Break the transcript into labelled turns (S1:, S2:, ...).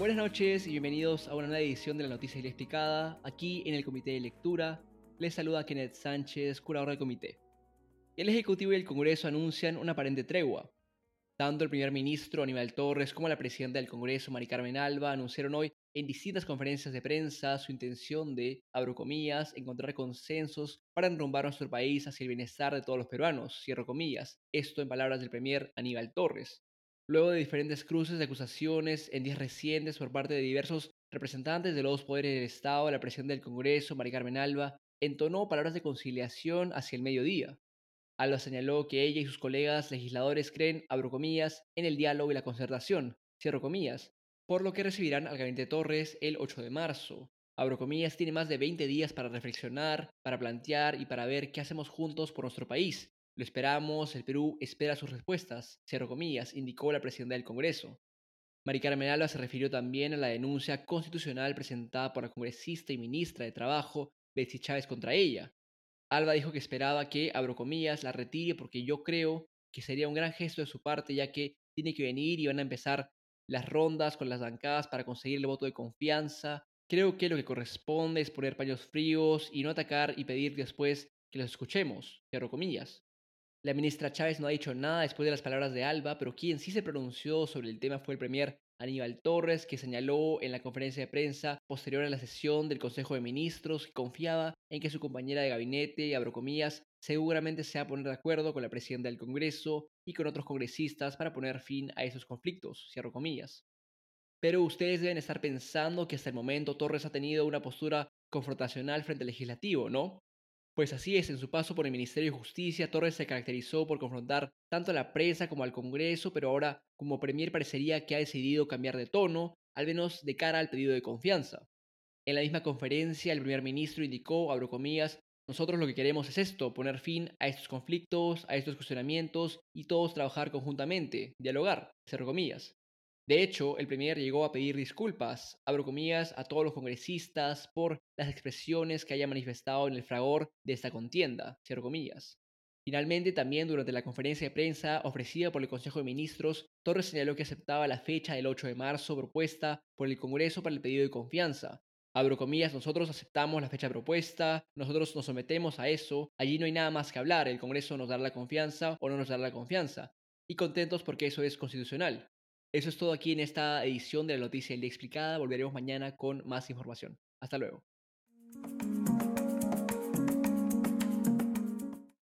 S1: Buenas noches y bienvenidos a una nueva edición de la Noticia Explicada. Aquí en el Comité de Lectura les saluda Kenneth Sánchez, curador del comité. El Ejecutivo y el Congreso anuncian una aparente tregua. Tanto el primer ministro Aníbal Torres como la presidenta del Congreso, Mari Carmen Alba, anunciaron hoy en distintas conferencias de prensa su intención de, abro comillas, encontrar consensos para enrumbar nuestro país hacia el bienestar de todos los peruanos, cierro comillas. Esto en palabras del premier Aníbal Torres luego de diferentes cruces de acusaciones en días recientes por parte de diversos representantes de los poderes del Estado, la presidenta del Congreso, María Carmen Alba, entonó palabras de conciliación hacia el mediodía. Alba señaló que ella y sus colegas legisladores creen, abro comillas, en el diálogo y la concertación, cierro comillas, por lo que recibirán al gabinete Torres el 8 de marzo. Abro comillas tiene más de 20 días para reflexionar, para plantear y para ver qué hacemos juntos por nuestro país, lo esperamos, el Perú espera sus respuestas, cierro comillas, indicó la presidenta del Congreso. Mari Carmen Alba se refirió también a la denuncia constitucional presentada por la congresista y ministra de Trabajo, Betsy Chávez, contra ella. Alba dijo que esperaba que, abro comillas, la retire porque yo creo que sería un gran gesto de su parte ya que tiene que venir y van a empezar las rondas con las bancadas para conseguir el voto de confianza. Creo que lo que corresponde es poner paños fríos y no atacar y pedir después que los escuchemos, cierro comillas. La ministra Chávez no ha dicho nada después de las palabras de Alba, pero quien sí se pronunció sobre el tema fue el premier Aníbal Torres, que señaló en la conferencia de prensa posterior a la sesión del Consejo de Ministros que confiaba en que su compañera de gabinete, abro comillas, seguramente se va a poner de acuerdo con la presidenta del Congreso y con otros congresistas para poner fin a esos conflictos, cierro. Pero ustedes deben estar pensando que hasta el momento Torres ha tenido una postura confrontacional frente al legislativo, ¿no? Pues así es, en su paso por el Ministerio de Justicia, Torres se caracterizó por confrontar tanto a la prensa como al Congreso, pero ahora como Premier parecería que ha decidido cambiar de tono, al menos de cara al pedido de confianza. En la misma conferencia, el primer ministro indicó, abro comillas, nosotros lo que queremos es esto, poner fin a estos conflictos, a estos cuestionamientos y todos trabajar conjuntamente, dialogar, cerro comillas. De hecho, el Premier llegó a pedir disculpas, abro comillas, a todos los congresistas por las expresiones que haya manifestado en el fragor de esta contienda, cierro comillas. Finalmente, también durante la conferencia de prensa ofrecida por el Consejo de Ministros, Torres señaló que aceptaba la fecha del 8 de marzo propuesta por el Congreso para el pedido de confianza. Abro comillas, nosotros aceptamos la fecha propuesta, nosotros nos sometemos a eso, allí no hay nada más que hablar, el Congreso nos dará la confianza o no nos dará la confianza. Y contentos porque eso es constitucional. Eso es todo aquí en esta edición de la noticia del explicada. Volveremos mañana con más información. Hasta luego.